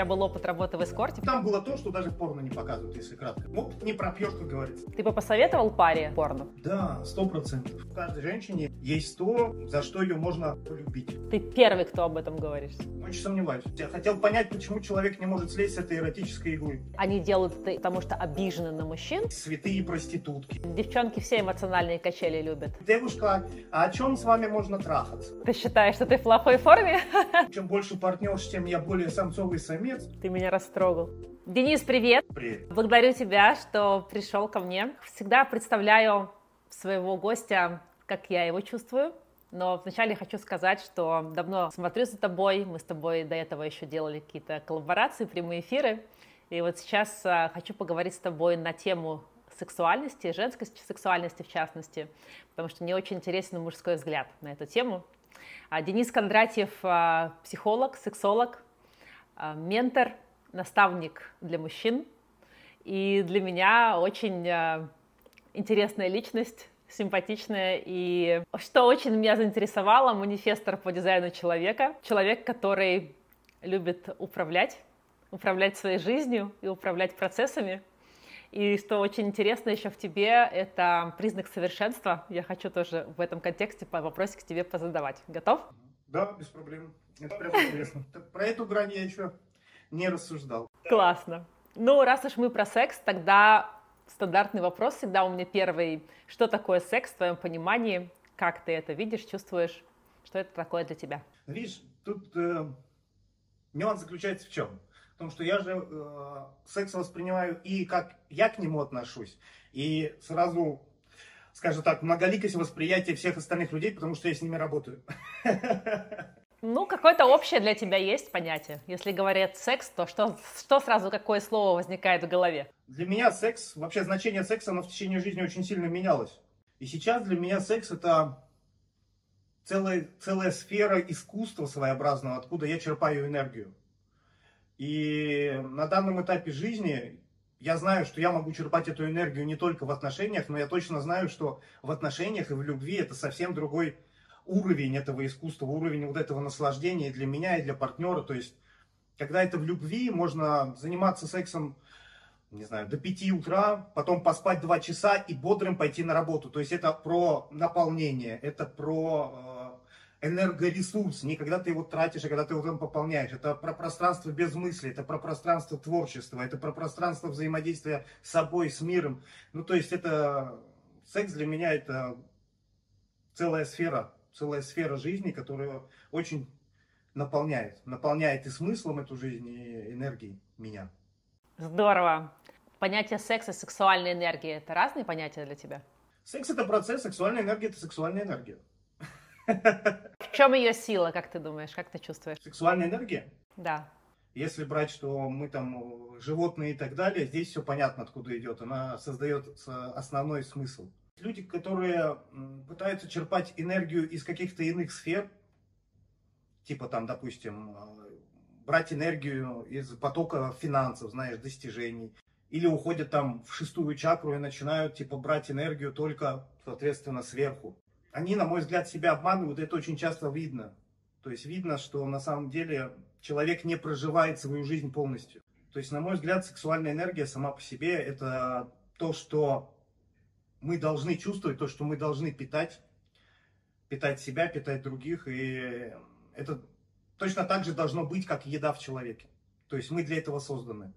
тебя был опыт работы в эскорте? Там было то, что даже порно не показывают, если кратко. Вот не пропьешь, как говорится. Ты бы посоветовал паре порно? Да, сто процентов. В каждой женщине есть то, за что ее можно полюбить. Ты первый, кто об этом говоришь. Очень сомневаюсь. Я хотел понять, почему человек не может слезть с этой эротической иглы. Они делают это, потому что обижены на мужчин. Святые проститутки. Девчонки все эмоциональные качели любят. Девушка, а о чем с вами можно трахаться? Ты считаешь, что ты в плохой форме? Чем больше партнерш, тем я более самцовый самец. Ты меня растрогал. Денис, привет. Привет. Благодарю тебя, что пришел ко мне. Всегда представляю своего гостя, как я его чувствую. Но вначале хочу сказать, что давно смотрю за тобой. Мы с тобой до этого еще делали какие-то коллаборации, прямые эфиры. И вот сейчас а, хочу поговорить с тобой на тему сексуальности, женской сексуальности в частности, потому что мне очень интересен мужской взгляд на эту тему. А Денис Кондратьев а, – психолог, сексолог, ментор, наставник для мужчин. И для меня очень а, интересная личность, симпатичная. И что очень меня заинтересовало, манифестор по дизайну человека. Человек, который любит управлять, управлять своей жизнью и управлять процессами. И что очень интересно еще в тебе, это признак совершенства. Я хочу тоже в этом контексте по вопросик тебе позадавать. Готов? Да, без проблем. Это прям интересно. Про эту грань я еще не рассуждал. Классно. Ну, раз уж мы про секс, тогда стандартный вопрос всегда у меня первый. Что такое секс в твоем понимании? Как ты это видишь, чувствуешь? Что это такое для тебя? Видишь, тут э, нюанс заключается в чем? Потому что я же э, секс воспринимаю и как я к нему отношусь, и сразу, скажем так, многоликость восприятия всех остальных людей, потому что я с ними работаю. Ну, какое-то общее для тебя есть понятие. Если говорят секс, то что, что сразу, какое слово возникает в голове? Для меня секс, вообще значение секса, оно в течение жизни очень сильно менялось. И сейчас для меня секс это целая, целая сфера искусства своеобразного, откуда я черпаю энергию. И на данном этапе жизни я знаю, что я могу черпать эту энергию не только в отношениях, но я точно знаю, что в отношениях и в любви это совсем другой уровень этого искусства, уровень вот этого наслаждения для меня, и для партнера. То есть, когда это в любви, можно заниматься сексом, не знаю, до 5 утра, потом поспать 2 часа и бодрым пойти на работу. То есть, это про наполнение, это про энергоресурс, не когда ты его тратишь, а когда ты его там пополняешь. Это про пространство без мысли, это про пространство творчества, это про пространство взаимодействия с собой, с миром. Ну, то есть это секс для меня это целая сфера, целая сфера жизни, которая очень наполняет, наполняет и смыслом эту жизнь, и энергией меня. Здорово. Понятие секса, сексуальной энергии – это разные понятия для тебя? Секс – это процесс, сексуальная энергия – это сексуальная энергия. Чем ее сила, как ты думаешь, как ты чувствуешь? Сексуальная энергия? Да. Если брать, что мы там животные и так далее, здесь все понятно, откуда идет. Она создает основной смысл. Люди, которые пытаются черпать энергию из каких-то иных сфер, типа там, допустим, брать энергию из потока финансов, знаешь, достижений, или уходят там в шестую чакру и начинают типа брать энергию только, соответственно, сверху они, на мой взгляд, себя обманывают, это очень часто видно. То есть видно, что на самом деле человек не проживает свою жизнь полностью. То есть, на мой взгляд, сексуальная энергия сама по себе это то, что мы должны чувствовать, то, что мы должны питать, питать себя, питать других. И это точно так же должно быть, как еда в человеке. То есть мы для этого созданы.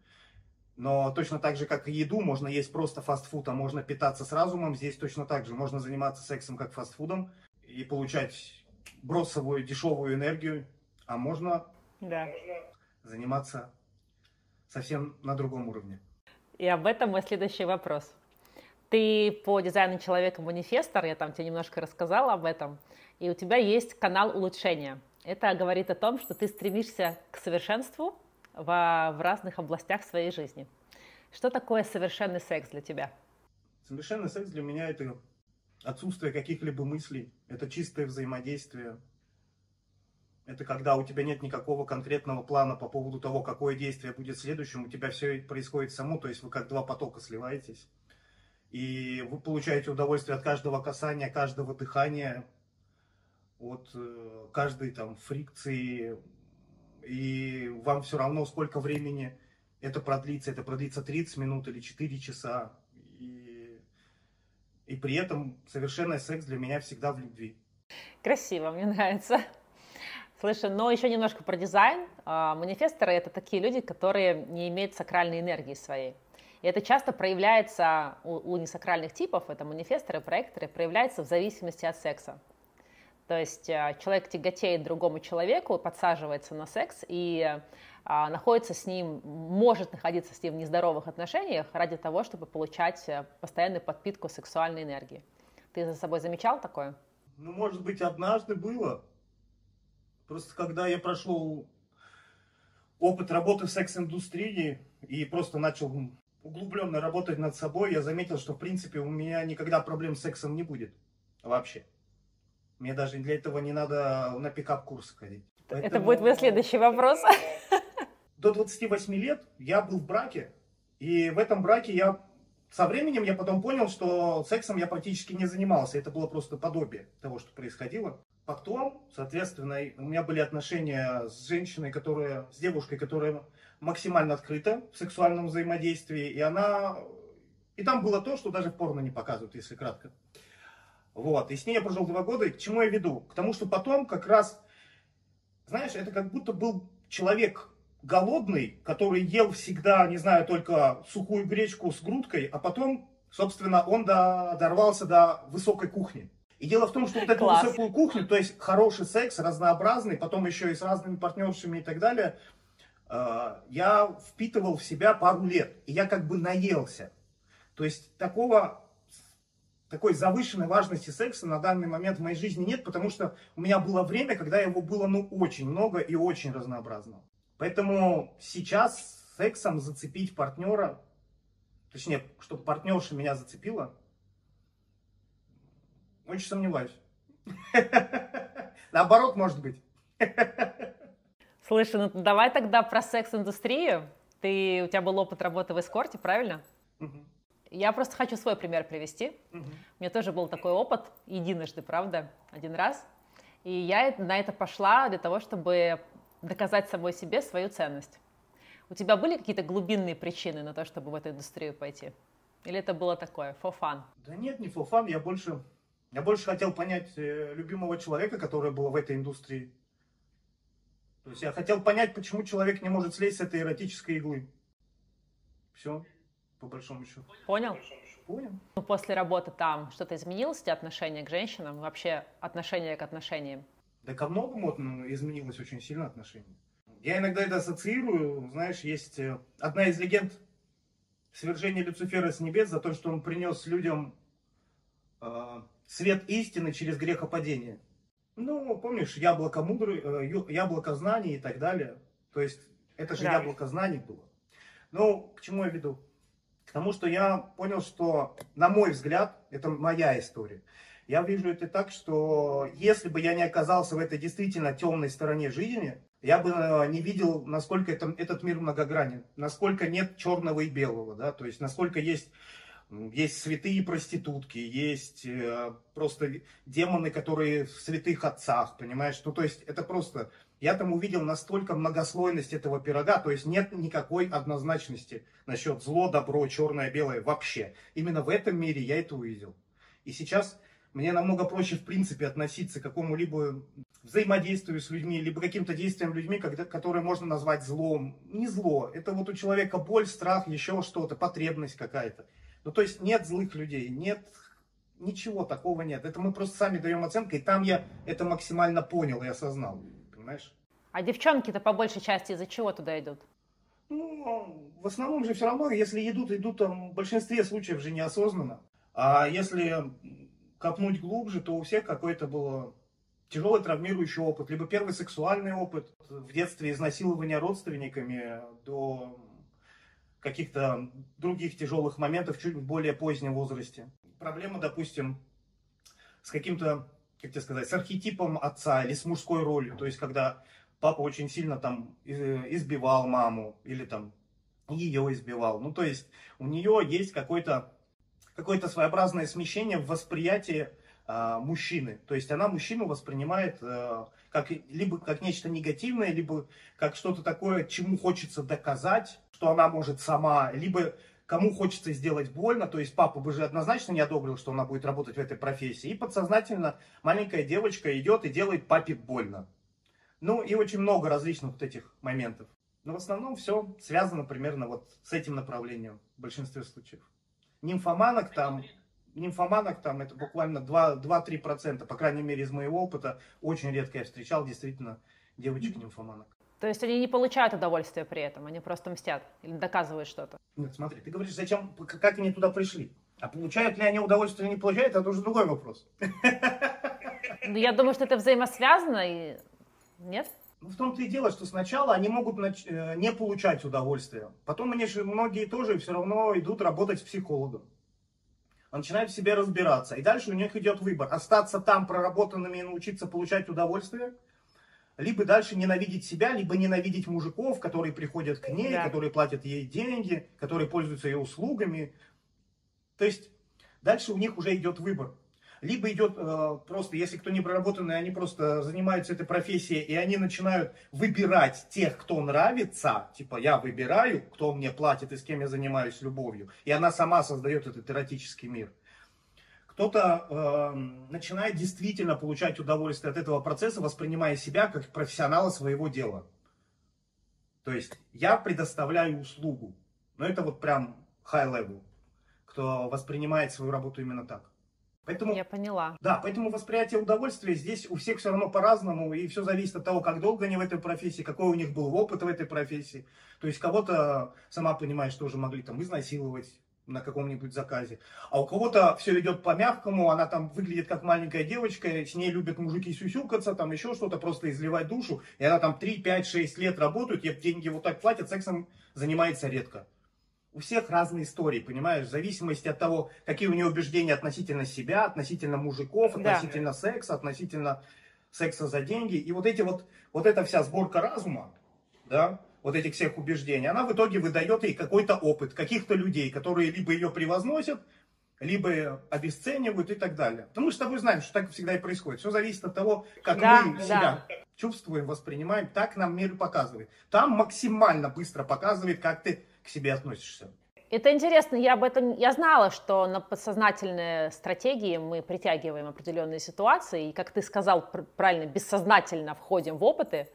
Но точно так же, как и еду, можно есть просто фастфуд, а можно питаться с разумом. Здесь точно так же можно заниматься сексом как фастфудом и получать бросовую дешевую энергию, а можно да. заниматься совсем на другом уровне. И об этом мой следующий вопрос. Ты по дизайну человека манифестор, я там тебе немножко рассказала об этом, и у тебя есть канал улучшения. Это говорит о том, что ты стремишься к совершенству, в, в разных областях своей жизни. Что такое совершенный секс для тебя? Совершенный секс для меня это отсутствие каких-либо мыслей, это чистое взаимодействие. Это когда у тебя нет никакого конкретного плана по поводу того, какое действие будет следующим, у тебя все происходит само, то есть вы как два потока сливаетесь. И вы получаете удовольствие от каждого касания, каждого дыхания, от э, каждой там фрикции, и вам все равно, сколько времени это продлится. Это продлится 30 минут или 4 часа. И, и при этом совершенный секс для меня всегда в любви. Красиво, мне нравится. Слушай, но еще немножко про дизайн. А, манифесторы — это такие люди, которые не имеют сакральной энергии своей. И это часто проявляется у, у несакральных типов, это манифесторы, проекторы, проявляется в зависимости от секса. То есть а, человек тяготеет другому человеку, подсаживается на секс и а, находится с ним, может находиться с ним в нездоровых отношениях ради того, чтобы получать э, постоянную подпитку сексуальной энергии. Ты за собой замечал такое? Ну, может быть, однажды было. Просто когда я прошел опыт работы в секс-индустрии и просто начал углубленно работать над собой, я заметил, что, в принципе, у меня никогда проблем с сексом не будет. Вообще. Мне даже для этого не надо на пикап-курс ходить. Поэтому... Это будет мой следующий вопрос. До 28 лет я был в браке, и в этом браке я со временем я потом понял, что сексом я практически не занимался. Это было просто подобие того, что происходило. Потом, соответственно, у меня были отношения с женщиной, которая, с девушкой, которая максимально открыта в сексуальном взаимодействии. И она... И там было то, что даже порно не показывают, если кратко. Вот. И с ней я прожил два года. И к чему я веду? К тому, что потом как раз, знаешь, это как будто был человек голодный, который ел всегда, не знаю, только сухую гречку с грудкой, а потом, собственно, он до, дорвался до высокой кухни. И дело в том, что вот эту Класс. высокую кухню, то есть хороший секс, разнообразный, потом еще и с разными партнершами и так далее, э, я впитывал в себя пару лет. И я как бы наелся. То есть такого такой завышенной важности секса на данный момент в моей жизни нет, потому что у меня было время, когда его было ну очень много и очень разнообразно. Поэтому сейчас сексом зацепить партнера, точнее, чтобы партнерша меня зацепила, очень сомневаюсь. Наоборот, может быть. Слушай, ну давай тогда про секс-индустрию. Ты, у тебя был опыт работы в эскорте, правильно? Угу. Я просто хочу свой пример привести. Угу. У меня тоже был такой опыт, единожды, правда, один раз. И я на это пошла для того, чтобы доказать самой себе свою ценность. У тебя были какие-то глубинные причины на то, чтобы в эту индустрию пойти? Или это было такое, for fun? Да нет, не for fun, я больше, я больше хотел понять э, любимого человека, который был в этой индустрии. То есть я хотел понять, почему человек не может слезть с этой эротической иглы. Все по большому счету. Понял? Понял. Ну, после работы там что-то изменилось у тебя отношение к женщинам, вообще отношение к отношениям? Да ко многому ну, изменилось очень сильно отношение. Я иногда это ассоциирую, знаешь, есть э, одна из легенд свержения Люцифера с небес за то, что он принес людям э, свет истины через грехопадение. Ну, помнишь, яблоко мудрый, э, яблоко знаний и так далее. То есть, это же да. яблоко знаний было. Ну, к чему я веду? Потому что я понял, что, на мой взгляд, это моя история. Я вижу это так, что если бы я не оказался в этой действительно темной стороне жизни, я бы э, не видел, насколько это, этот мир многогранен, насколько нет черного и белого, да, то есть насколько есть есть святые проститутки, есть э, просто демоны, которые в святых отцах, понимаешь? Ну, то есть это просто я там увидел настолько многослойность этого пирога, то есть нет никакой однозначности насчет зло, добро, черное, белое вообще. Именно в этом мире я это увидел. И сейчас мне намного проще, в принципе, относиться к какому-либо взаимодействию с людьми, либо каким-то действиям людьми, когда, которые можно назвать злом. Не зло, это вот у человека боль, страх, еще что-то, потребность какая-то. Ну, то есть нет злых людей, нет ничего такого нет. Это мы просто сами даем оценку, и там я это максимально понял и осознал понимаешь? А девчонки-то по большей части из-за чего туда идут? Ну, в основном же все равно, если идут, идут там в большинстве случаев же неосознанно. А если копнуть глубже, то у всех какой-то был тяжелый травмирующий опыт, либо первый сексуальный опыт в детстве изнасилования родственниками до каких-то других тяжелых моментов чуть более позднем возрасте. Проблема, допустим, с каким-то как тебе сказать, с архетипом отца или с мужской ролью. То есть, когда папа очень сильно там избивал маму или там ее избивал. Ну, то есть, у нее есть какое-то какое-то своеобразное смещение в восприятии э, мужчины. То есть она мужчину воспринимает э, как, либо как нечто негативное, либо как что-то такое, чему хочется доказать, что она может сама, либо кому хочется сделать больно, то есть папа бы же однозначно не одобрил, что она будет работать в этой профессии, и подсознательно маленькая девочка идет и делает папе больно. Ну и очень много различных вот этих моментов. Но в основном все связано примерно вот с этим направлением в большинстве случаев. Нимфоманок там, нимфоманок там это буквально 2-3%, по крайней мере из моего опыта, очень редко я встречал действительно девочек-нимфоманок. То есть они не получают удовольствия при этом, они просто мстят или доказывают что-то. Нет, смотри, ты говоришь, зачем, как они туда пришли? А получают ли они удовольствие или не получают, это уже другой вопрос. Ну, я думаю, что это взаимосвязано, и нет? Ну, в том-то и дело, что сначала они могут нач... Э, не получать удовольствия. Потом они же многие тоже все равно идут работать с психологом. Он начинает в себе разбираться. И дальше у них идет выбор. Остаться там проработанными и научиться получать удовольствие – либо дальше ненавидеть себя, либо ненавидеть мужиков, которые приходят к ней, да. которые платят ей деньги, которые пользуются ее услугами. То есть дальше у них уже идет выбор. Либо идет э, просто, если кто не проработанный, они просто занимаются этой профессией, и они начинают выбирать тех, кто нравится. Типа, я выбираю, кто мне платит и с кем я занимаюсь любовью. И она сама создает этот эротический мир кто-то э, начинает действительно получать удовольствие от этого процесса, воспринимая себя как профессионала своего дела. То есть я предоставляю услугу. Но это вот прям high level, кто воспринимает свою работу именно так. Поэтому, я поняла. Да, поэтому восприятие удовольствия здесь у всех все равно по-разному, и все зависит от того, как долго они в этой профессии, какой у них был опыт в этой профессии. То есть кого-то, сама понимаешь, тоже могли там изнасиловать, на каком-нибудь заказе. А у кого-то все идет по-мягкому, она там выглядит как маленькая девочка, с ней любят мужики сюсюкаться, там еще что-то, просто изливать душу. И она там 3, 5, 6 лет работает, ей деньги вот так платят, сексом занимается редко. У всех разные истории, понимаешь, в зависимости от того, какие у нее убеждения относительно себя, относительно мужиков, относительно да. секса, относительно секса за деньги. И вот эти вот, вот эта вся сборка разума, да, вот этих всех убеждений, она в итоге выдает ей какой-то опыт каких-то людей, которые либо ее превозносят, либо обесценивают и так далее. Потому что мы знаем, что так всегда и происходит. Все зависит от того, как да, мы да. себя чувствуем, воспринимаем, так нам мир показывает. Там максимально быстро показывает, как ты к себе относишься. Это интересно, я об этом, я знала, что на подсознательные стратегии мы притягиваем определенные ситуации, и, как ты сказал правильно, бессознательно входим в опыты,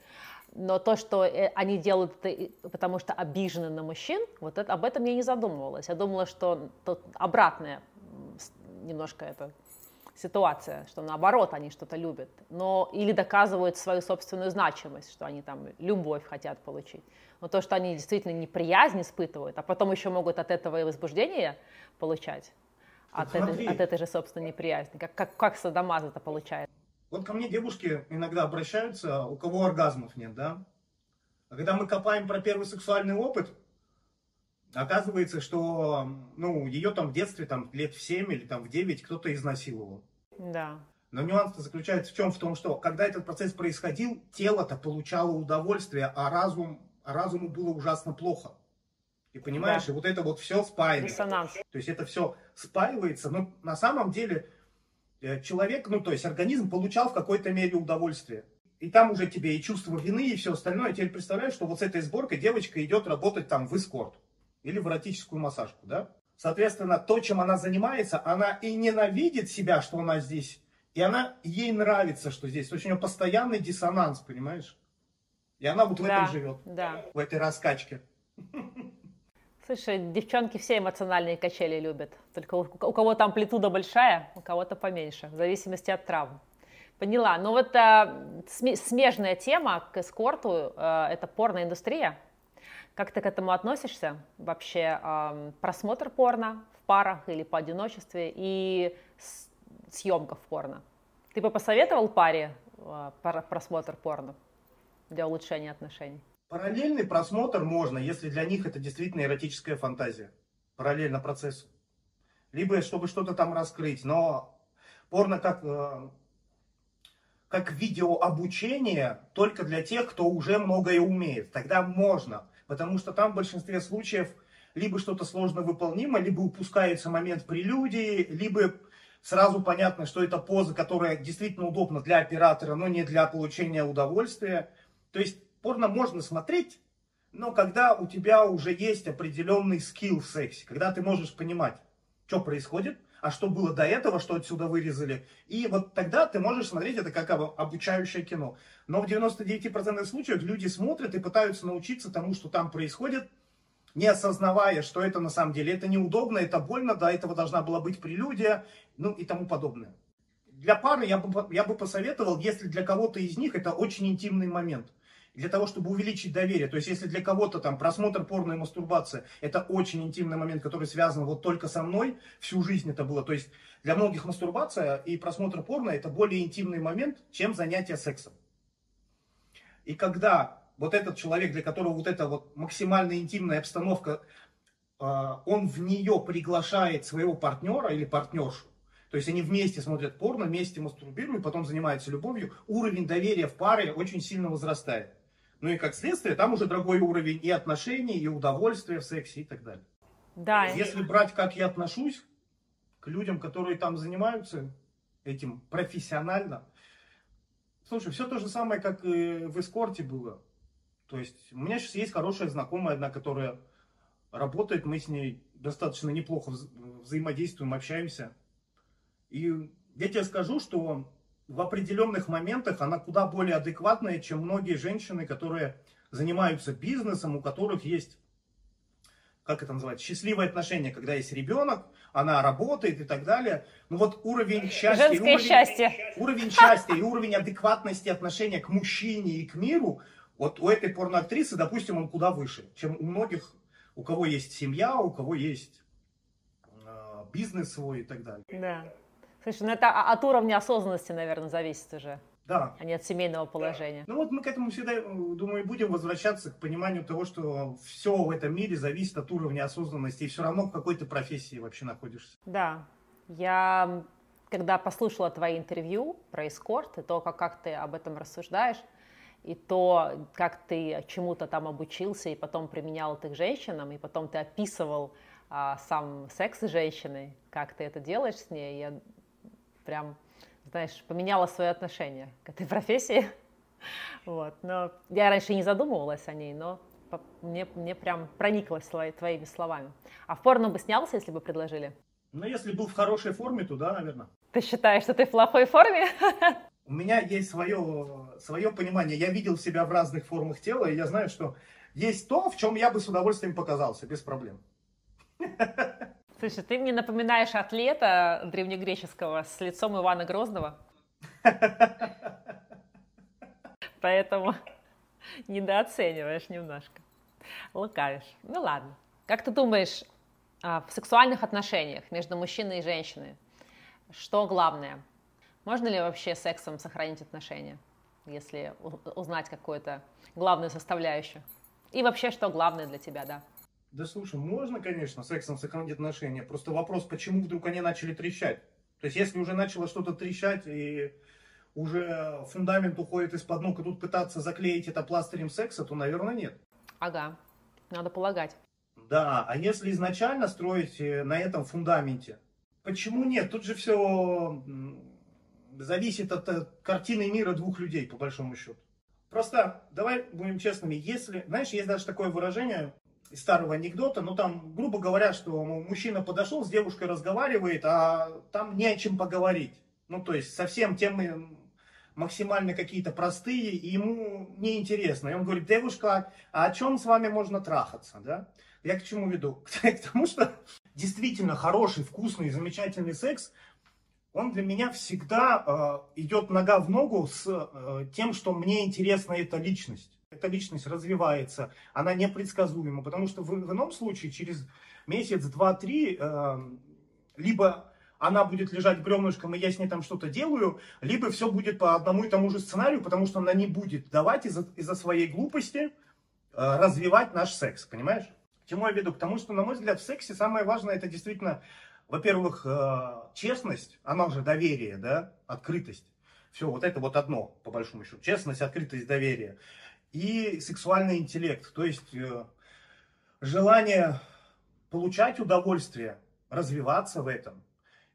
но то, что э, они делают это потому что обижены на мужчин, вот это, об этом я не задумывалась. Я думала, что тут обратная немножко это ситуация, что наоборот они что-то любят, но или доказывают свою собственную значимость, что они там любовь хотят получить. Но то, что они действительно неприязнь испытывают, а потом еще могут от этого и возбуждение получать, от этой, от этой же собственной неприязни, как, как, как садомаз это получает. Вот ко мне девушки иногда обращаются, у кого оргазмов нет, да? А когда мы копаем про первый сексуальный опыт, оказывается, что ну, ее там в детстве, там, лет в 7 или там в 9 кто-то изнасиловал. Да. Но нюанс заключается в чем? В том, что когда этот процесс происходил, тело-то получало удовольствие, а разум, а разуму было ужасно плохо. И понимаешь, да. и вот это вот все спаивается. Диссонанс. То есть это все спаивается, но на самом деле человек, ну то есть организм получал в какой-то мере удовольствие. И там уже тебе и чувство вины, и все остальное. Теперь представляешь, что вот с этой сборкой девочка идет работать там в эскорт или в эротическую массажку, да? Соответственно, то, чем она занимается, она и ненавидит себя, что она здесь, и она, ей нравится, что здесь. То есть у нее постоянный диссонанс, понимаешь? И она вот в да, этом живет, да. в этой раскачке. Слушай, девчонки все эмоциональные качели любят. Только у, у кого-то амплитуда большая, у кого-то поменьше, в зависимости от травм. Поняла. Ну вот а, смежная тема к эскорту а, – это порноиндустрия. Как ты к этому относишься? Вообще а, просмотр порно в парах или по одиночестве и съемка в порно. Ты бы посоветовал паре а, просмотр порно для улучшения отношений? Параллельный просмотр можно, если для них это действительно эротическая фантазия. Параллельно процессу. Либо чтобы что-то там раскрыть. Но порно как, э, как видеообучение только для тех, кто уже многое умеет. Тогда можно. Потому что там в большинстве случаев либо что-то сложно выполнимо, либо упускается момент прелюдии, либо сразу понятно, что это поза, которая действительно удобна для оператора, но не для получения удовольствия. То есть порно можно смотреть, но когда у тебя уже есть определенный скилл в сексе, когда ты можешь понимать, что происходит, а что было до этого, что отсюда вырезали. И вот тогда ты можешь смотреть это как обучающее кино. Но в 99% случаев люди смотрят и пытаются научиться тому, что там происходит, не осознавая, что это на самом деле, это неудобно, это больно, до этого должна была быть прелюдия, ну и тому подобное. Для пары я бы, я бы посоветовал, если для кого-то из них это очень интимный момент, для того, чтобы увеличить доверие. То есть, если для кого-то там просмотр порно и мастурбация, это очень интимный момент, который связан вот только со мной, всю жизнь это было. То есть, для многих мастурбация и просмотр порно это более интимный момент, чем занятие сексом. И когда вот этот человек, для которого вот эта вот максимально интимная обстановка, а, он в нее приглашает своего партнера или партнершу, то есть они вместе смотрят порно, вместе мастурбируют, потом занимаются любовью, уровень доверия в паре очень сильно возрастает. Ну и как следствие, там уже другой уровень и отношений, и удовольствия в сексе и так далее. Да. Если брать, как я отношусь к людям, которые там занимаются этим профессионально, слушай, все то же самое, как и в эскорте было. То есть у меня сейчас есть хорошая знакомая одна, которая работает, мы с ней достаточно неплохо вза взаимодействуем, общаемся. И я тебе скажу, что в определенных моментах она куда более адекватная, чем многие женщины, которые занимаются бизнесом, у которых есть, как это называется, счастливые отношения, когда есть ребенок, она работает и так далее. Ну вот уровень счастья, Женское уровень, счастье. уровень счастья и уровень адекватности отношения к мужчине и к миру, вот у этой порноактрисы, допустим, он куда выше, чем у многих, у кого есть семья, у кого есть э, бизнес свой и так далее. Да. Слушай, ну это от уровня осознанности, наверное, зависит уже, Да. а не от семейного положения. Ну вот мы к этому всегда, э, думаю, будем возвращаться к пониманию того, что все в этом мире зависит от уровня осознанности, и все равно в какой то профессии вообще находишься. Да. Я, когда послушала твои интервью про эскорт и то, как, как ты об этом рассуждаешь, и то, как ты чему-то там обучился и потом применял это к женщинам, и потом ты описывал а, сам секс с женщиной, как ты это делаешь с ней, я прям, знаешь, поменяла свое отношение к этой профессии. Вот. Но я раньше не задумывалась о ней, но мне, мне прям прониклась твои- твоими словами. А в порно бы снялся, если бы предложили? Но если был в хорошей форме, то да, наверное. Ты считаешь, что ты в плохой форме? У меня есть свое, свое понимание. Я видел себя в разных формах тела, и я знаю, что есть то, в чем я бы с удовольствием показался, без проблем. Слушай, ты мне напоминаешь атлета древнегреческого с лицом Ивана Грозного. Поэтому недооцениваешь немножко. Лукавишь. Ну ладно. Как ты думаешь, а, в сексуальных отношениях между мужчиной и женщиной, что главное? Можно ли вообще сексом сохранить отношения, если узнать какую-то главную составляющую? И вообще, что главное для тебя, да? Да слушай, можно, конечно, сексом сохранить отношения. Просто вопрос, почему вдруг они начали трещать. То есть, если уже начало что-то трещать, и уже фундамент уходит из-под ног, и тут пытаться заклеить это пластырем секса, то, наверное, нет. Ага, надо полагать. Да, а если изначально строить э, на этом фундаменте, почему нет? Тут же все зависит от э, картины мира двух людей, по большому счету. Просто, давай будем честными, если, знаешь, есть даже такое выражение из старого анекдота, ну там, грубо говоря, что мужчина подошел, с девушкой разговаривает, а там не о чем поговорить. Ну, то есть, совсем темы максимально какие-то простые, и ему неинтересно. И он говорит, девушка, а о чем с вами можно трахаться, да? Я к чему веду? К тому, что действительно хороший, вкусный, замечательный секс, он для меня всегда э, идет нога в ногу с э, тем, что мне интересна эта личность. Эта личность развивается, она непредсказуема, потому что в, в ином случае через месяц, два, три, э, либо она будет лежать бревнышком, и я с ней там что-то делаю, либо все будет по одному и тому же сценарию, потому что она не будет давать из-за из своей глупости э, развивать наш секс, понимаешь? К чему я веду? К тому, что, на мой взгляд, в сексе самое важное это действительно, во-первых, э, честность, она же доверие, да, открытость. Все, вот это вот одно, по большому счету. Честность, открытость, доверие. И сексуальный интеллект, то есть э, желание получать удовольствие, развиваться в этом.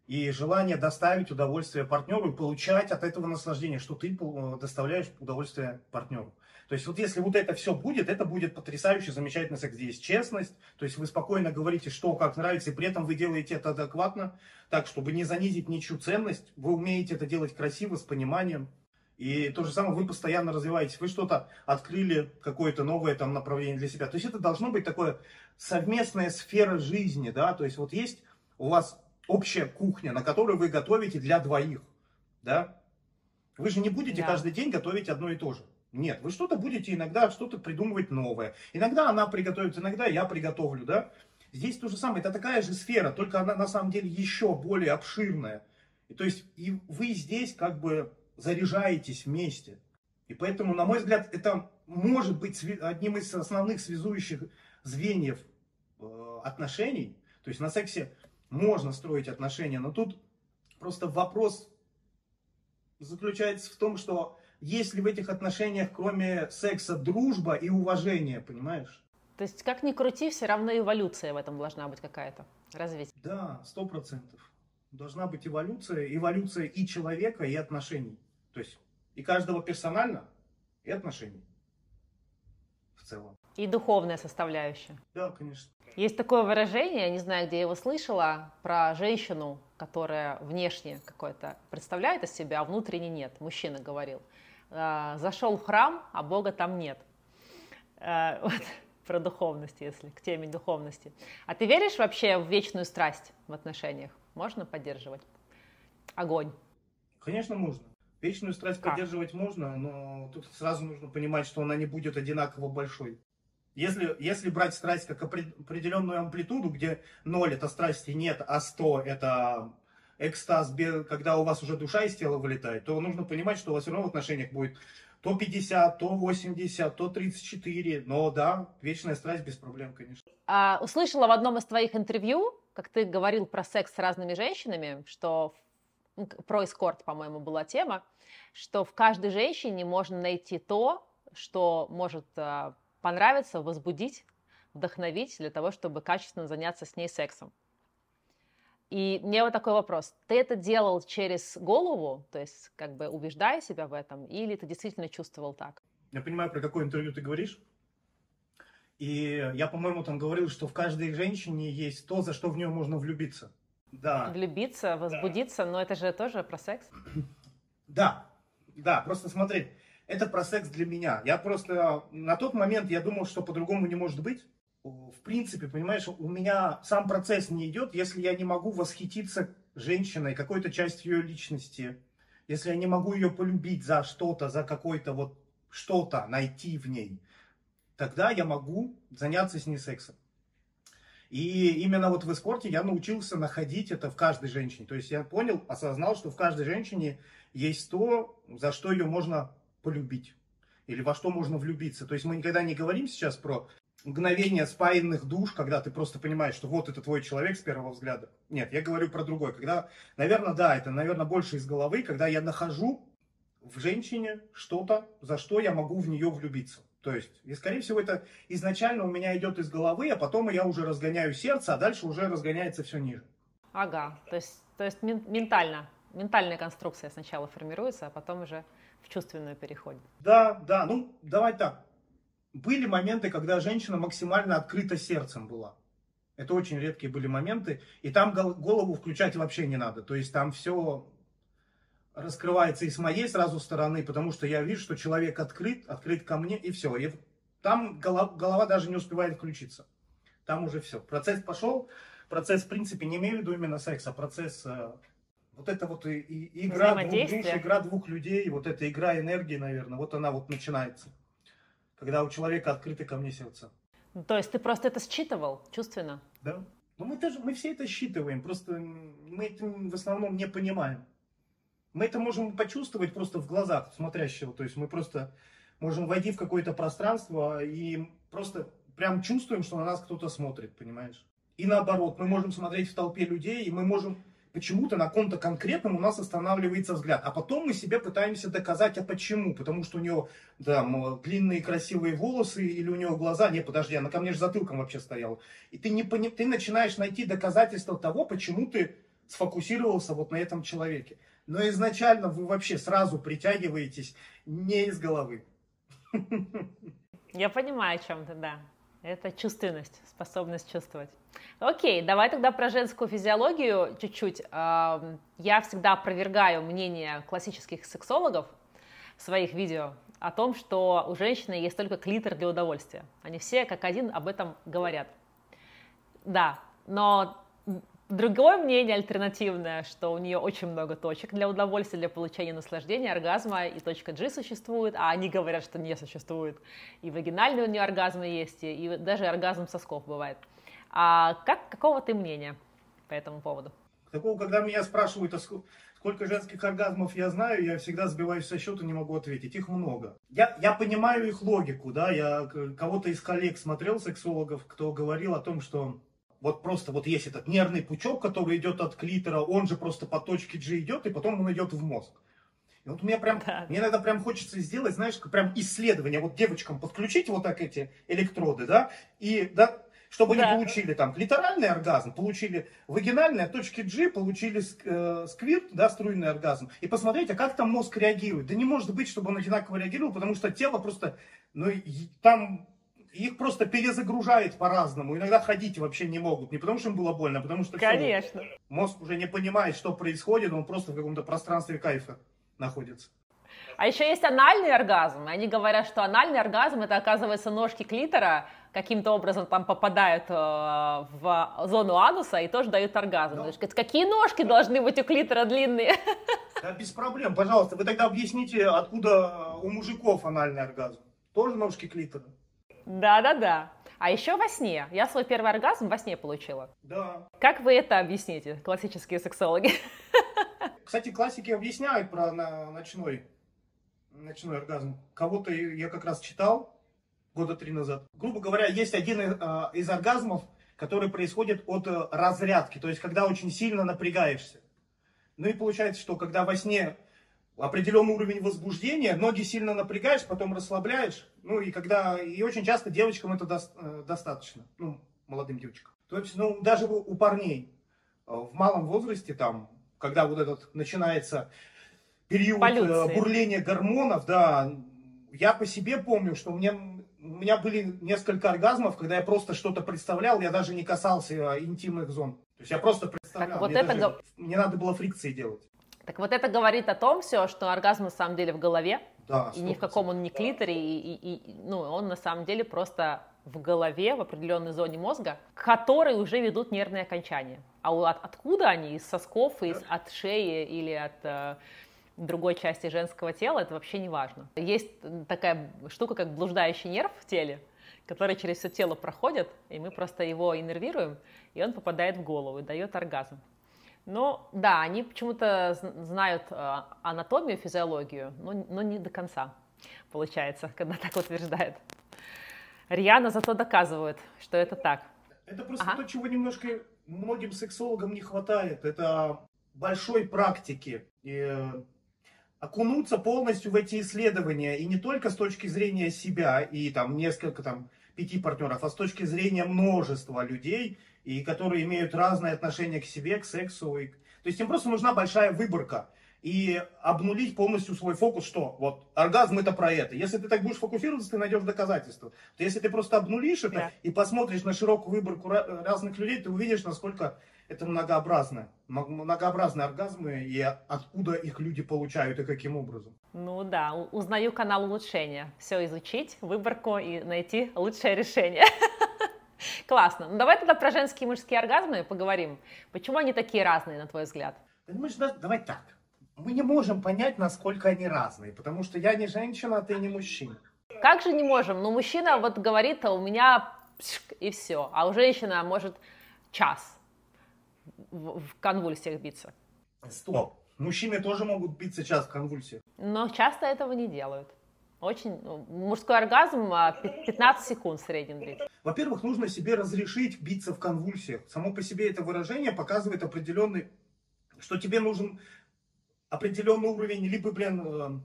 и желание доставить удовольствие партнеру и получать от этого наслаждение, что ты доставляешь удовольствие партнеру. То есть вот если вот это все будет, это будет потрясающе, замечательно секс. Здесь честность, то есть вы спокойно говорите, что как нравится, и при этом вы делаете это адекватно, так, чтобы не занизить ничью ценность. Вы умеете это делать красиво, с пониманием. И то же самое, вы постоянно развиваетесь, вы что-то открыли, какое-то новое там направление для себя. То есть это должно быть такое совместная сфера жизни, да, то есть вот есть у вас общая кухня, на которой вы готовите для двоих, да. Вы же не будете да. каждый день готовить одно и то же. Нет, вы что-то будете иногда что-то придумывать новое. Иногда она приготовит, иногда я приготовлю, да. Здесь то же самое, это такая же сфера, только она на самом деле еще более обширная. И, то есть и вы здесь как бы заряжаетесь вместе. И поэтому, на мой взгляд, это может быть одним из основных связующих звеньев э, отношений. То есть на сексе можно строить отношения, но тут просто вопрос заключается в том, что есть ли в этих отношениях, кроме секса, дружба и уважение, понимаешь? То есть, как ни крути, все равно эволюция в этом должна быть какая-то, развитие. Да, сто процентов. Должна быть эволюция, эволюция и человека, и отношений. То есть, и каждого персонально, и отношений в целом. И духовная составляющая. Да, конечно. Есть такое выражение, я не знаю, где я его слышала, про женщину, которая внешне какой-то представляет из себя, а внутренне нет. Мужчина говорил. «А, Зашел в храм, а Бога там нет. А, вот, про духовность, если к теме духовности. А ты веришь вообще в вечную страсть в отношениях? Можно поддерживать огонь? Конечно, можно. Вечную страсть как? поддерживать можно, но тут сразу нужно понимать, что она не будет одинаково большой. Если, если брать страсть как определенную амплитуду, где 0 это страсти нет, а 100 это экстаз, когда у вас уже душа из тела вылетает, то нужно понимать, что у вас все равно в отношениях будет то 50, то 80, то 34. Но да, вечная страсть без проблем, конечно. А, услышала в одном из твоих интервью, как ты говорил про секс с разными женщинами, что про эскорт, по-моему, была тема, что в каждой женщине можно найти то, что может а, понравиться, возбудить, вдохновить для того, чтобы качественно заняться с ней сексом. И мне вот такой вопрос. Ты это делал через голову, то есть как бы убеждая себя в этом, или ты действительно чувствовал так? Я понимаю, про какое интервью ты говоришь. И я, по-моему, там говорил, что в каждой женщине есть то, за что в нее можно влюбиться. Да. Влюбиться, возбудиться, да. но это же тоже про секс. Да, да, просто смотри, это про секс для меня. Я просто на тот момент я думал, что по-другому не может быть. В принципе, понимаешь, у меня сам процесс не идет, если я не могу восхититься женщиной, какой-то частью ее личности, если я не могу ее полюбить за что-то, за какой-то вот что-то найти в ней, тогда я могу заняться с ней сексом. И именно вот в эскорте я научился находить это в каждой женщине. То есть я понял, осознал, что в каждой женщине есть то, за что ее можно полюбить. Или во что можно влюбиться. То есть мы никогда не говорим сейчас про мгновение спаянных душ, когда ты просто понимаешь, что вот это твой человек с первого взгляда. Нет, я говорю про другое. Когда, наверное, да, это, наверное, больше из головы, когда я нахожу в женщине что-то, за что я могу в нее влюбиться. То есть, и скорее всего, это изначально у меня идет из головы, а потом я уже разгоняю сердце, а дальше уже разгоняется все ниже. Ага, то есть, то есть ментально, ментальная конструкция сначала формируется, а потом уже в чувственную переходит. Да, да, ну давай так. Были моменты, когда женщина максимально открыта сердцем была. Это очень редкие были моменты. И там голову включать вообще не надо. То есть там все раскрывается и с моей сразу стороны, потому что я вижу, что человек открыт, открыт ко мне, и все. И там голова, голова даже не успевает включиться. Там уже все. Процесс пошел. Процесс, в принципе, не имею в виду именно секс, а процесс э, вот это вот и, и игра двух душ, игра двух людей, вот эта игра энергии, наверное, вот она вот начинается. Когда у человека открыто ко мне сердце. То есть ты просто это считывал чувственно? Да. Ну мы, тоже, мы все это считываем, просто мы это в основном не понимаем. Мы это можем почувствовать просто в глазах смотрящего. То есть мы просто можем войти в какое-то пространство и просто прям чувствуем, что на нас кто-то смотрит, понимаешь? И наоборот, мы можем смотреть в толпе людей, и мы можем почему-то на ком-то конкретном у нас останавливается взгляд. А потом мы себе пытаемся доказать, а почему? Потому что у него да, длинные красивые волосы или у него глаза. Не, подожди, она ко мне же затылком вообще стояла. И ты, не, ты начинаешь найти доказательства того, почему ты сфокусировался вот на этом человеке. Но изначально вы вообще сразу притягиваетесь не из головы. Я понимаю, о чем ты, да. Это чувственность, способность чувствовать. Окей, давай тогда про женскую физиологию чуть-чуть. Я всегда опровергаю мнение классических сексологов в своих видео о том, что у женщины есть только клитор для удовольствия. Они все как один об этом говорят. Да, но другое мнение альтернативное, что у нее очень много точек для удовольствия, для получения наслаждения, оргазма, и точка G существует, а они говорят, что не существует. И вагинальные у нее оргазмы есть, и даже оргазм сосков бывает. А как, какого ты мнения по этому поводу? Такого, когда меня спрашивают, а сколько женских оргазмов я знаю, я всегда сбиваюсь со счета, не могу ответить. Их много. Я, я понимаю их логику, да, я кого-то из коллег смотрел, сексологов, кто говорил о том, что вот просто вот есть этот нервный пучок, который идет от клитора, он же просто по точке G идет, и потом он идет в мозг. И вот мне прям, да. мне иногда прям хочется сделать, знаешь, прям исследование, вот девочкам подключить вот так эти электроды, да, и, да, чтобы да. они получили там клиторальный оргазм, получили вагинальные точки G, получили э, сквирт, да, струйный оргазм, и посмотреть, а как там мозг реагирует. Да не может быть, чтобы он одинаково реагировал, потому что тело просто, ну, там их просто перезагружает по-разному. Иногда ходить вообще не могут. Не потому, что им было больно, а потому что Конечно. Все, мозг уже не понимает, что происходит, он просто в каком-то пространстве кайфа находится. А еще есть анальный оргазм. Они говорят, что анальный оргазм это оказывается ножки клитора каким-то образом там попадают э, в зону ануса и тоже дают оргазм. Да. Говоришь, какие ножки должны быть у клитора длинные? Да, без проблем, пожалуйста. Вы тогда объясните, откуда у мужиков анальный оргазм. Тоже ножки клитора. Да-да-да. А еще во сне. Я свой первый оргазм во сне получила. Да. Как вы это объясните, классические сексологи? Кстати, классики объясняют про ночной, ночной оргазм. Кого-то я как раз читал года три назад. Грубо говоря, есть один э, из оргазмов, который происходит от э, разрядки, то есть когда очень сильно напрягаешься. Ну и получается, что когда во сне определенный уровень возбуждения, ноги сильно напрягаешь, потом расслабляешь. Ну и когда, и очень часто девочкам это до, э, достаточно, ну, молодым девочкам. То есть, ну, даже у парней э, в малом возрасте, там, когда вот этот начинается период э, Полюции. бурления гормонов, да, я по себе помню, что у меня, у меня были несколько оргазмов, когда я просто что-то представлял, я даже не касался интимных зон. То есть я просто представлял, так, вот мне, это... даже, мне надо было фрикции делать. Так вот это говорит о том все, что оргазм на самом деле в голове, да, и ни в каком он не клиторе, и, и, и, ну, он на самом деле просто в голове, в определенной зоне мозга, которые уже ведут нервные окончания. А от, откуда они? Из сосков, из, от шеи или от э, другой части женского тела, это вообще не важно. Есть такая штука, как блуждающий нерв в теле, который через все тело проходит, и мы просто его иннервируем, и он попадает в голову и дает оргазм. Ну, да, они почему-то знают э, анатомию, физиологию, но, но не до конца, получается, когда так утверждают. Рьяно зато доказывают, что это так. Это просто ага. то, чего немножко многим сексологам не хватает. Это большой практики. И э, окунуться полностью в эти исследования. И не только с точки зрения себя и там несколько там пяти партнеров, а с точки зрения множества людей – и которые имеют разное отношение к себе, к сексу. И... То есть им просто нужна большая выборка. И обнулить полностью свой фокус, что вот оргазм это про это. Если ты так будешь фокусироваться, ты найдешь доказательства. То если ты просто обнулишь это yeah. и посмотришь на широкую выборку разных людей, ты увидишь, насколько это многообразно. Многообразные оргазмы и откуда их люди получают и каким образом. Ну да, узнаю канал улучшения. Все изучить, выборку и найти лучшее решение. Классно. Ну давай тогда про женские и мужские оргазмы поговорим. Почему они такие разные, на твой взгляд? Понимаешь, давай так. Мы не можем понять, насколько они разные, потому что я не женщина, а ты не мужчина. Как же не можем? Ну, мужчина вот говорит, а у меня и все, а у женщины может час в конвульсиях биться. Стоп. Мужчины тоже могут биться час в конвульсиях. Но часто этого не делают. Очень, ну, мужской оргазм 15 а, секунд в среднем длится. Во-первых, нужно себе разрешить биться в конвульсиях. Само по себе это выражение показывает определенный, что тебе нужен определенный уровень либо, блин, э,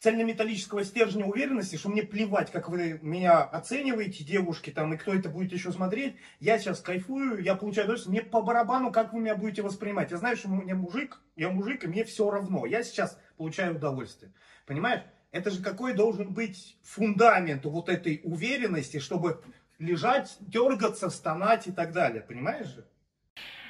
цельнометаллического стержня уверенности, что мне плевать, как вы меня оцениваете, девушки, там, и кто это будет еще смотреть. Я сейчас кайфую, я получаю удовольствие. Мне по барабану, как вы меня будете воспринимать. Я знаю, что у меня мужик, я мужик, и мне все равно. Я сейчас получаю удовольствие. Понимаешь? Это же какой должен быть фундамент вот этой уверенности, чтобы лежать, дергаться, стонать и так далее. Понимаешь же?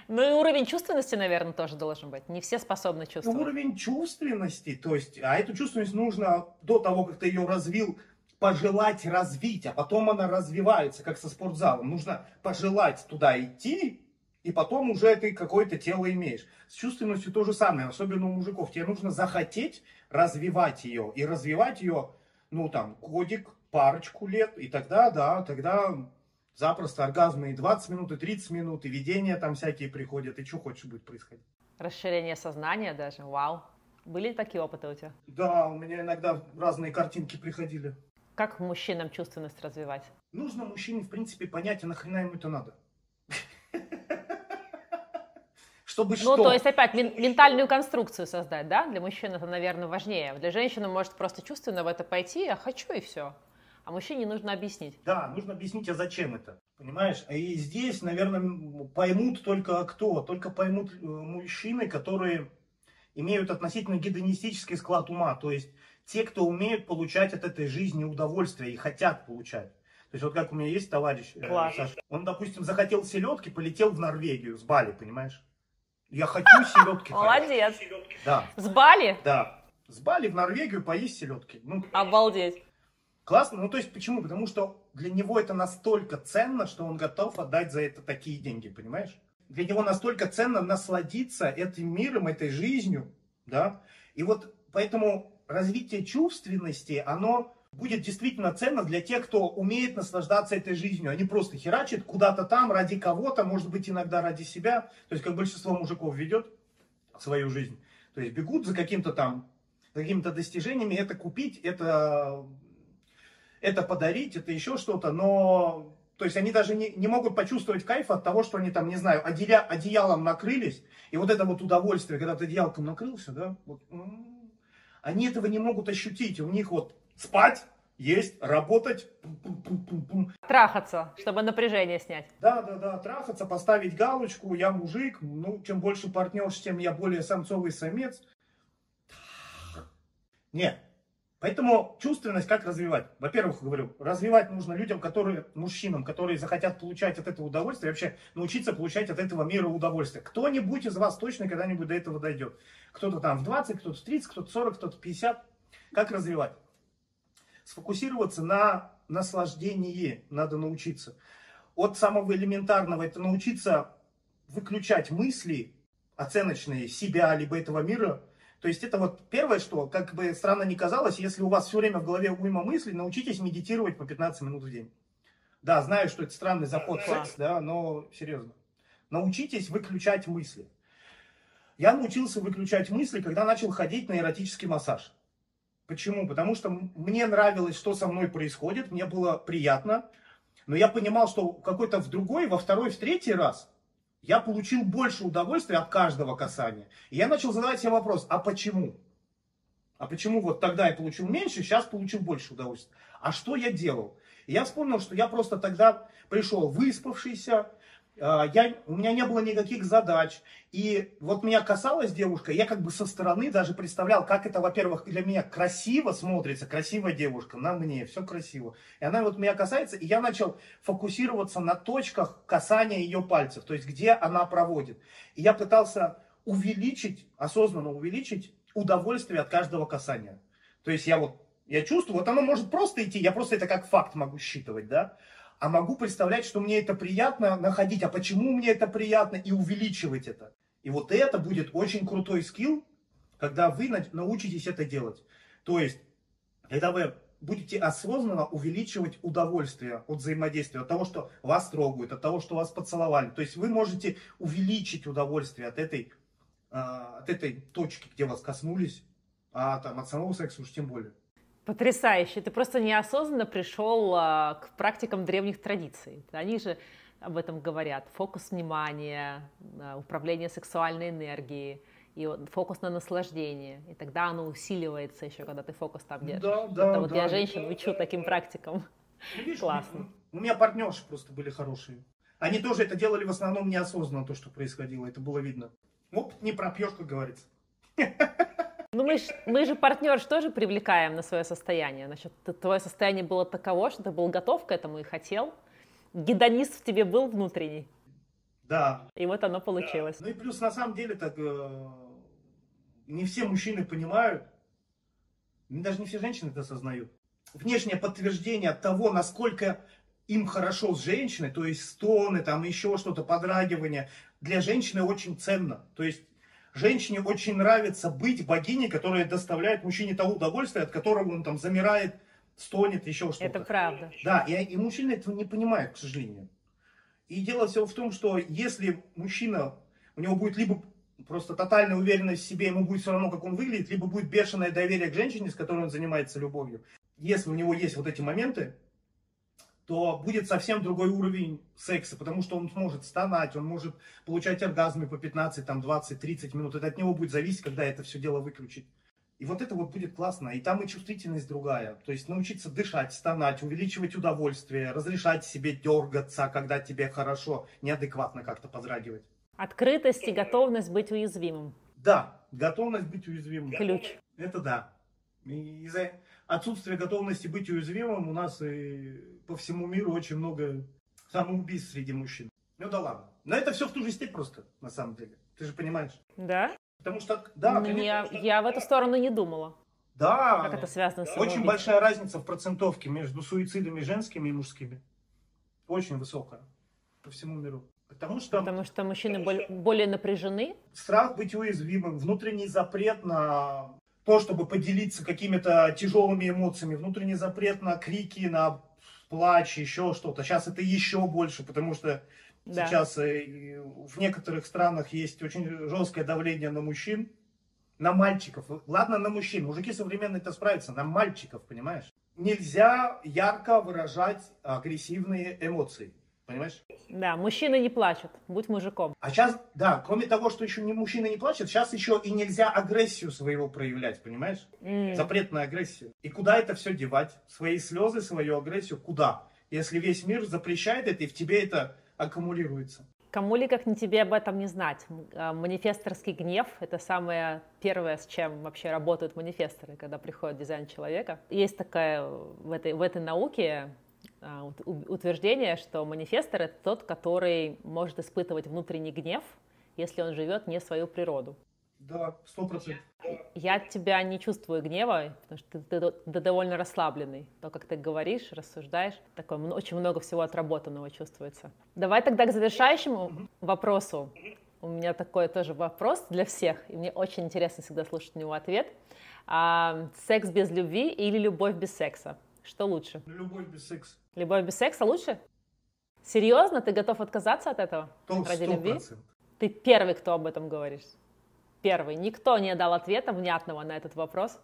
Ну и уровень чувственности, наверное, тоже должен быть. Не все способны чувствовать. Уровень чувственности, то есть, а эту чувственность нужно до того, как ты ее развил, пожелать развить, а потом она развивается, как со спортзалом. Нужно пожелать туда идти, и потом уже ты какое-то тело имеешь. С чувственностью то же самое, особенно у мужиков. Тебе нужно захотеть развивать ее, и развивать ее, ну там, годик, парочку лет, и тогда, да, тогда запросто оргазмы и 20 минут, и 30 минут, и видения там всякие приходят, и что хочешь будет происходить. Расширение сознания даже, вау. Были такие опыты у тебя? Да, у меня иногда разные картинки приходили. Как мужчинам чувственность развивать? Нужно мужчине, в принципе, понять, а нахрена ему это надо. Чтобы ну, что? Ну, то есть опять ментальную конструкцию создать, да? Для мужчин это, наверное, важнее. Для женщины может просто чувственно в это пойти, я хочу и все. А мужчине нужно объяснить. Да, нужно объяснить, а зачем это. Понимаешь? И здесь, наверное, поймут только кто? Только поймут э, мужчины, которые имеют относительно гедонистический склад ума. То есть те, кто умеют получать от этой жизни удовольствие и хотят получать. То есть вот как у меня есть товарищ, э, Саша, он, допустим, захотел селедки, полетел в Норвегию, с Бали, понимаешь? Я хочу селедки. Молодец. Да. С Бали? Да. С Бали в Норвегию поесть селедки. Ну, Обалдеть. Классно, ну то есть почему? Потому что для него это настолько ценно, что он готов отдать за это такие деньги, понимаешь? Для него настолько ценно насладиться этим миром, этой жизнью, да? И вот поэтому развитие чувственности, оно будет действительно ценно для тех, кто умеет наслаждаться этой жизнью, а не просто херачит куда-то там ради кого-то, может быть иногда ради себя, то есть как большинство мужиков ведет свою жизнь. То есть бегут за каким-то там, за какими-то достижениями, это купить, это это подарить, это еще что-то, но то есть они даже не, не могут почувствовать кайф от того, что они там, не знаю, одея, одеялом накрылись, и вот это вот удовольствие, когда ты одеялком накрылся, да, вот, они этого не могут ощутить, у них вот спать, есть, работать, трахаться, чтобы напряжение снять. Да, да, да, трахаться, поставить галочку, я мужик, ну, чем больше партнерш, тем я более самцовый самец. Нет, Поэтому чувственность как развивать? Во-первых, говорю, развивать нужно людям, которые, мужчинам, которые захотят получать от этого удовольствие, вообще научиться получать от этого мира удовольствие. Кто-нибудь из вас точно когда-нибудь до этого дойдет. Кто-то там в 20, кто-то в 30, кто-то в 40, кто-то в 50. Как развивать? Сфокусироваться на наслаждении надо научиться. От самого элементарного это научиться выключать мысли оценочные себя, либо этого мира, то есть это вот первое, что, как бы странно ни казалось, если у вас все время в голове уйма мыслей, научитесь медитировать по 15 минут в день. Да, знаю, что это странный заход секс, да, но серьезно. Научитесь выключать мысли. Я научился выключать мысли, когда начал ходить на эротический массаж. Почему? Потому что мне нравилось, что со мной происходит, мне было приятно, но я понимал, что какой-то в другой, во второй, в третий раз я получил больше удовольствия от каждого касания. И я начал задавать себе вопрос, а почему? А почему вот тогда я получил меньше, сейчас получил больше удовольствия? А что я делал? И я вспомнил, что я просто тогда пришел выспавшийся, я, у меня не было никаких задач. И вот меня касалась девушка, я как бы со стороны даже представлял, как это, во-первых, для меня красиво смотрится, красивая девушка, на мне, все красиво. И она вот меня касается, и я начал фокусироваться на точках касания ее пальцев, то есть где она проводит. И я пытался увеличить, осознанно увеличить удовольствие от каждого касания. То есть я вот, я чувствую, вот оно может просто идти, я просто это как факт могу считывать, да а могу представлять, что мне это приятно находить, а почему мне это приятно, и увеличивать это. И вот это будет очень крутой скилл, когда вы научитесь это делать. То есть, когда вы будете осознанно увеличивать удовольствие от взаимодействия, от того, что вас трогают, от того, что вас поцеловали. То есть вы можете увеличить удовольствие от этой, а, от этой точки, где вас коснулись, а там от самого секса уж тем более. Потрясающе. Ты просто неосознанно пришел а, к практикам древних традиций. Они же об этом говорят. Фокус внимания, а, управление сексуальной энергией. и фокус на наслаждение. И тогда оно усиливается еще, когда ты фокус там держишь. Да, да, Это вот да. я женщин учу таким практикам. Ну, видишь, Классно. У меня партнерши просто были хорошие. Они тоже это делали в основном неосознанно, то, что происходило. Это было видно. Опыт не пропьешь, как говорится. Ну, мы, ж, мы же партнер тоже привлекаем на свое состояние. Значит, твое состояние было таково, что ты был готов к этому и хотел. Гедонист в тебе был внутренний. Да. И вот оно получилось. Ну и плюс, на самом деле, так э, не все мужчины понимают, даже не все женщины это осознают. Внешнее подтверждение того, насколько им хорошо с женщиной, то есть стоны, там еще что-то, подрагивание, для женщины очень ценно. То есть женщине очень нравится быть богиней, которая доставляет мужчине то удовольствие, от которого он там замирает, стонет, еще что-то. Это правда. Да, и, и мужчины этого не понимают, к сожалению. И дело все в том, что если мужчина, у него будет либо просто тотальная уверенность в себе, ему будет все равно, как он выглядит, либо будет бешеное доверие к женщине, с которой он занимается любовью. Если у него есть вот эти моменты, то будет совсем другой уровень секса, потому что он сможет стонать, он может получать оргазмы по 15, там, 20, 30 минут. Это от него будет зависеть, когда это все дело выключить. И вот это вот будет классно. И там и чувствительность другая. То есть научиться дышать, стонать, увеличивать удовольствие, разрешать себе дергаться, когда тебе хорошо, неадекватно как-то подрагивать. Открытость и готовность быть уязвимым. Да, готовность быть уязвимым. Ключ. Это да. И из-за отсутствия готовности быть уязвимым у нас и по всему миру очень много самоубийств среди мужчин. Ну да ладно. Но это все в ту же степь просто, на самом деле. Ты же понимаешь. Да? Потому что, да, конечно, я, я в эту сторону не думала. да, Как это связано с очень большая разница в процентовке между суицидами женскими и мужскими. Очень высокая по всему миру. Потому что Потому что мужчины боль- более напряжены. страх быть уязвимым, внутренний запрет на то, чтобы поделиться какими-то тяжелыми эмоциями, внутренний запрет на крики, на плач, еще что-то. Сейчас это еще больше, потому что Да. сейчас э, в некоторых странах есть очень жесткое давление на мужчин, на мальчиков. Ладно, на мужчин. Mужики современные это справятся, на мальчиков, понимаешь? Нельзя ярко выражать агрессивные эмоции. Понимаешь? Да, мужчины не плачут. Будь мужиком. А сейчас, да, кроме того, что еще не мужчина не плачет, сейчас еще и нельзя агрессию своего проявлять, понимаешь? М. Запрет на агрессию. И куда это все девать? Свои слезы, свою агрессию куда? Если весь мир запрещает это, и в тебе это аккумулируется. Кому ли как не тебе об этом не знать? А, Манифесторский гнев — это самое первое, с чем вообще работают манифесторы, когда приходит дизайн человека. Есть такая э, в этой, в этой науке утверждение, что манифестор — это тот, который может испытывать внутренний гнев, если он живет не свою природу. Да, сто процентов. Я от тебя не чувствую гнева, потому что ты, ты- ты довольно расслабленный. То, как ты говоришь, рассуждаешь, такое очень много всего отработанного чувствуется. Давай тогда к завершающему вопросу. У меня такой тоже вопрос для всех, и мне очень интересно всегда слушать на него ответ. А, секс без любви или любовь без секса? Что лучше? Любовь без секса. Любовь без секса лучше? Серьезно? Ты готов отказаться от этого То ради сто любви? процентов. Ты первый, кто об этом говоришь. Первый. Никто не дал ответа внятного на этот вопрос.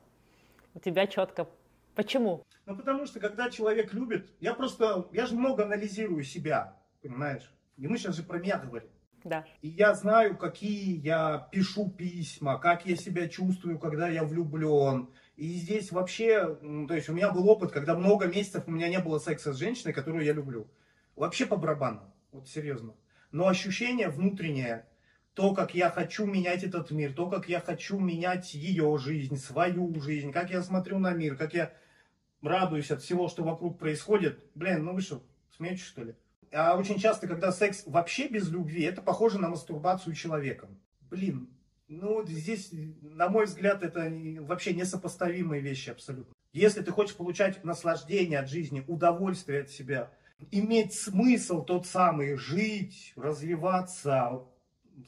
У тебя четко. Почему? Ну, потому что, когда человек любит, я просто, я же много анализирую себя, понимаешь? И мы сейчас же про меня говорим. Да. И я знаю, какие я пишу письма, как я себя чувствую, когда я влюблен. И здесь вообще, то есть у меня был опыт, когда много месяцев у меня не было секса с женщиной, которую я люблю. Вообще по барабану, вот серьезно. Но ощущение внутреннее, то, как я хочу менять этот мир, то, как я хочу менять ее жизнь, свою жизнь, как я смотрю на мир, как я радуюсь от всего, что вокруг происходит. Блин, ну вы что, смеетесь что ли? А очень часто, когда секс вообще без любви, это похоже на мастурбацию человеком. Блин, ну здесь, на мой взгляд, это вообще несопоставимые вещи абсолютно. Если ты хочешь получать наслаждение от жизни, удовольствие от себя, иметь смысл тот самый, жить, развиваться,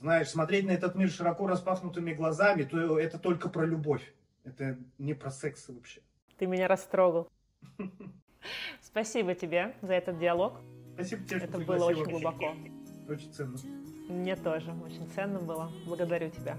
знаешь, смотреть на этот мир широко распахнутыми глазами, то это только про любовь. Это не про секс вообще. Ты меня растрогал. Спасибо тебе за этот диалог. Спасибо тебе, что Это было очень глубоко. Очень ценно. Мне тоже очень ценно было. Благодарю тебя.